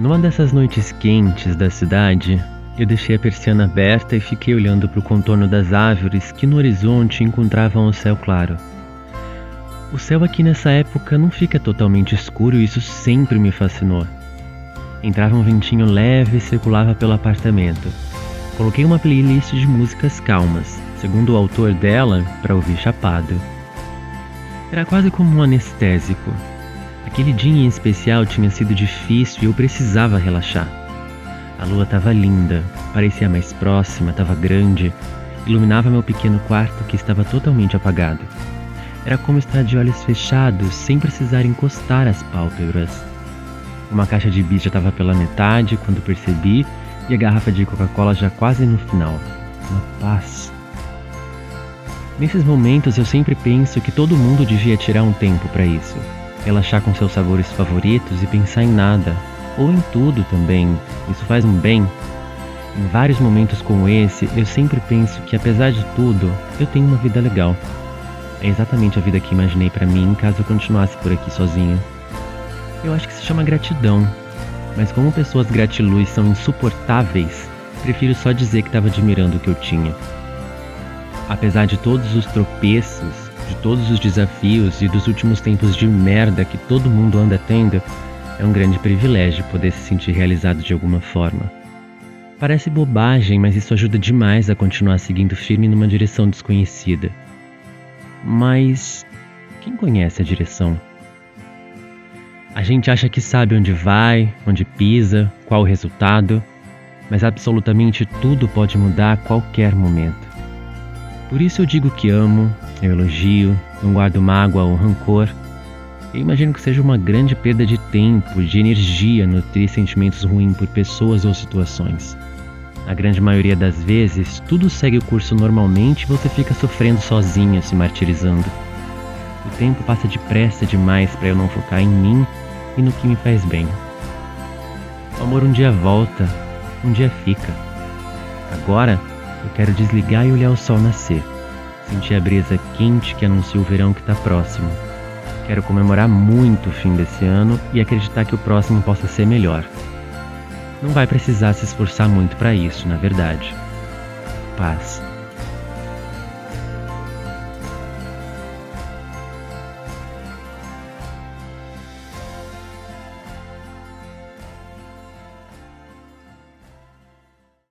Numa dessas noites quentes da cidade, eu deixei a persiana aberta e fiquei olhando para o contorno das árvores que no horizonte encontravam o céu claro. O céu aqui nessa época não fica totalmente escuro e isso sempre me fascinou. Entrava um ventinho leve e circulava pelo apartamento. Coloquei uma playlist de músicas calmas, segundo o autor dela, para ouvir chapado. Era quase como um anestésico, Aquele dia em especial tinha sido difícil e eu precisava relaxar. A lua estava linda, parecia mais próxima, estava grande, iluminava meu pequeno quarto que estava totalmente apagado. Era como estar de olhos fechados sem precisar encostar as pálpebras. Uma caixa de bis estava pela metade quando percebi e a garrafa de Coca-Cola já quase no final. Uma paz. Nesses momentos eu sempre penso que todo mundo devia tirar um tempo para isso relaxar com seus sabores favoritos e pensar em nada, ou em tudo também. Isso faz um bem. Em vários momentos como esse, eu sempre penso que apesar de tudo, eu tenho uma vida legal. É exatamente a vida que imaginei para mim caso eu continuasse por aqui sozinho. Eu acho que se chama gratidão, mas como pessoas gratiluz são insuportáveis, prefiro só dizer que estava admirando o que eu tinha. Apesar de todos os tropeços, de todos os desafios e dos últimos tempos de merda que todo mundo anda tendo, é um grande privilégio poder se sentir realizado de alguma forma. Parece bobagem, mas isso ajuda demais a continuar seguindo firme numa direção desconhecida. Mas quem conhece a direção? A gente acha que sabe onde vai, onde pisa, qual o resultado, mas absolutamente tudo pode mudar a qualquer momento. Por isso eu digo que amo, eu elogio, não guardo mágoa ou rancor. Eu imagino que seja uma grande perda de tempo, de energia nutrir sentimentos ruins por pessoas ou situações. Na grande maioria das vezes, tudo segue o curso normalmente e você fica sofrendo sozinho, se martirizando. O tempo passa depressa demais para eu não focar em mim e no que me faz bem. O amor um dia volta, um dia fica. Agora, eu quero desligar e olhar o sol nascer. Sentir a brisa quente que anuncia o verão que está próximo. Quero comemorar muito o fim desse ano e acreditar que o próximo possa ser melhor. Não vai precisar se esforçar muito para isso, na verdade. Paz.